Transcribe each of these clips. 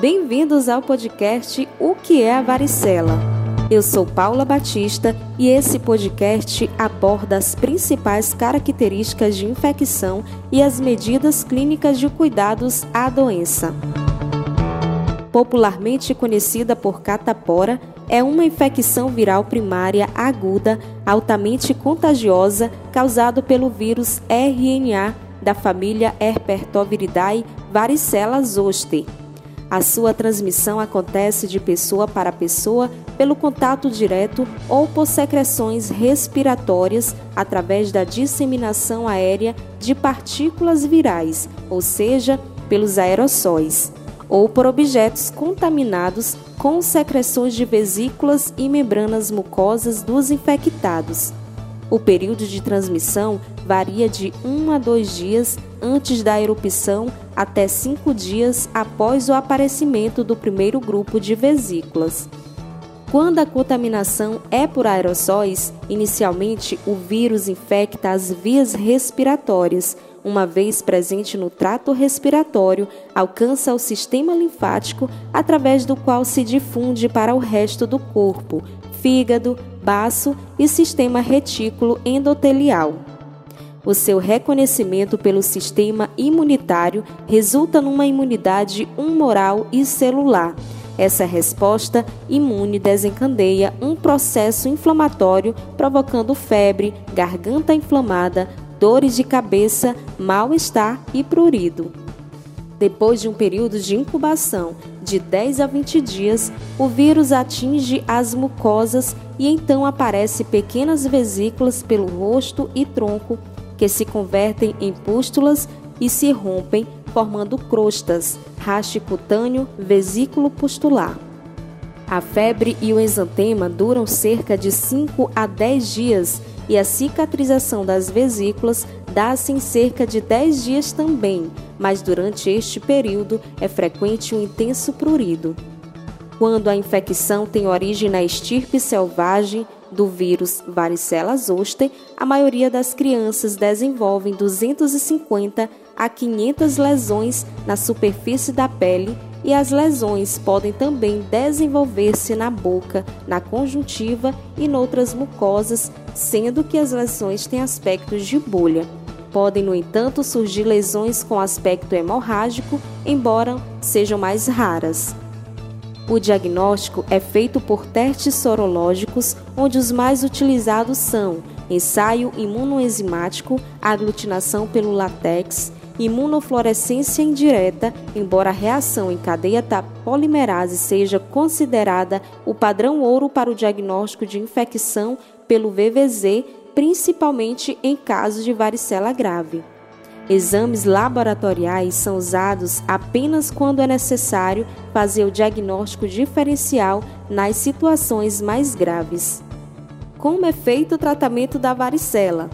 Bem-vindos ao podcast O que é a varicela. Eu sou Paula Batista e esse podcast aborda as principais características de infecção e as medidas clínicas de cuidados à doença. Popularmente conhecida por catapora, é uma infecção viral primária aguda, altamente contagiosa, causada pelo vírus RNA da família Herpetoviridae varicela zoster. A sua transmissão acontece de pessoa para pessoa pelo contato direto ou por secreções respiratórias através da disseminação aérea de partículas virais, ou seja, pelos aerossóis, ou por objetos contaminados com secreções de vesículas e membranas mucosas dos infectados. O período de transmissão varia de 1 a 2 dias antes da erupção até 5 dias após o aparecimento do primeiro grupo de vesículas. Quando a contaminação é por aerossóis, inicialmente o vírus infecta as vias respiratórias. Uma vez presente no trato respiratório, alcança o sistema linfático, através do qual se difunde para o resto do corpo, fígado, baço e sistema retículo endotelial. O seu reconhecimento pelo sistema imunitário resulta numa imunidade humoral e celular. Essa resposta imune desencadeia um processo inflamatório, provocando febre, garganta inflamada, dores de cabeça, mal-estar e prurido. Depois de um período de incubação de 10 a 20 dias, o vírus atinge as mucosas e então aparece pequenas vesículas pelo rosto e tronco que se convertem em pústulas e se rompem, formando crostas, raste cutâneo, vesículo pustular. A febre e o exantema duram cerca de 5 a 10 dias e a cicatrização das vesículas dá-se em cerca de 10 dias também, mas durante este período é frequente um intenso prurido. Quando a infecção tem origem na estirpe selvagem, do vírus varicela zoster, a maioria das crianças desenvolvem 250 a 500 lesões na superfície da pele e as lesões podem também desenvolver-se na boca, na conjuntiva e noutras mucosas, sendo que as lesões têm aspectos de bolha. Podem, no entanto, surgir lesões com aspecto hemorrágico, embora sejam mais raras. O diagnóstico é feito por testes sorológicos, onde os mais utilizados são ensaio imunoenzimático, aglutinação pelo látex, imunofluorescência indireta, embora a reação em cadeia da polimerase seja considerada o padrão ouro para o diagnóstico de infecção pelo VVZ, principalmente em casos de varicela grave. Exames laboratoriais são usados apenas quando é necessário fazer o diagnóstico diferencial nas situações mais graves. Como é feito o tratamento da varicela?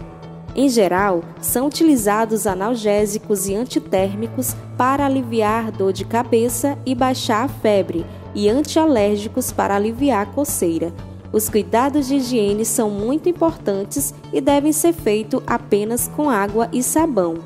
Em geral, são utilizados analgésicos e antitérmicos para aliviar dor de cabeça e baixar a febre, e antialérgicos para aliviar a coceira. Os cuidados de higiene são muito importantes e devem ser feitos apenas com água e sabão.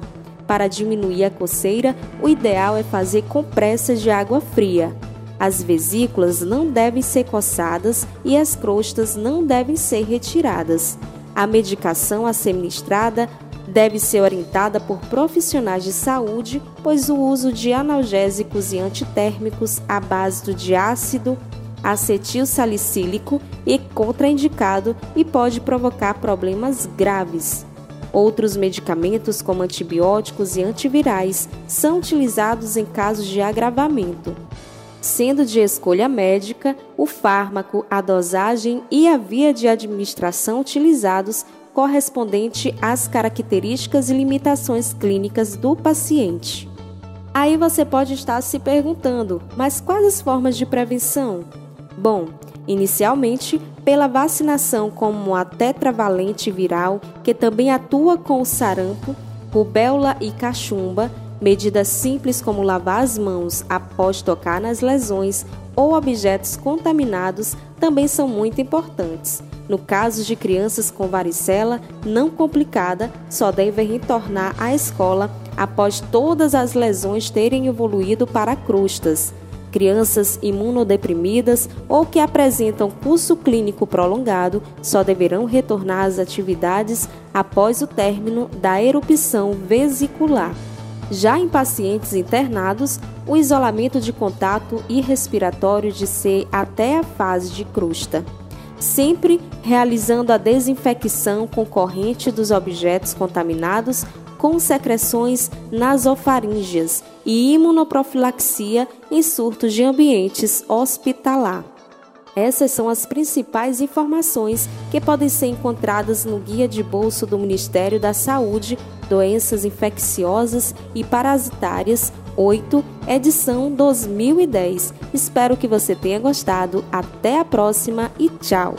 Para diminuir a coceira, o ideal é fazer compressas de água fria. As vesículas não devem ser coçadas e as crostas não devem ser retiradas. A medicação a ser ministrada deve ser orientada por profissionais de saúde, pois o uso de analgésicos e antitérmicos à base do diácido acetil salicílico é contraindicado e pode provocar problemas graves. Outros medicamentos, como antibióticos e antivirais, são utilizados em casos de agravamento. Sendo de escolha médica, o fármaco, a dosagem e a via de administração utilizados correspondente às características e limitações clínicas do paciente. Aí você pode estar se perguntando, mas quais as formas de prevenção? Bom, inicialmente pela vacinação como a tetravalente viral, que também atua com sarampo, rubéola e cachumba, medidas simples como lavar as mãos após tocar nas lesões ou objetos contaminados também são muito importantes. No caso de crianças com varicela não complicada, só devem retornar à escola após todas as lesões terem evoluído para crostas Crianças imunodeprimidas ou que apresentam curso clínico prolongado só deverão retornar às atividades após o término da erupção vesicular. Já em pacientes internados, o isolamento de contato e respiratório de ser até a fase de crusta, sempre realizando a desinfecção concorrente dos objetos contaminados com secreções nasofaríngeas e imunoprofilaxia em surtos de ambientes hospitalar. Essas são as principais informações que podem ser encontradas no Guia de Bolso do Ministério da Saúde, Doenças Infecciosas e Parasitárias 8, edição 2010. Espero que você tenha gostado. Até a próxima e tchau!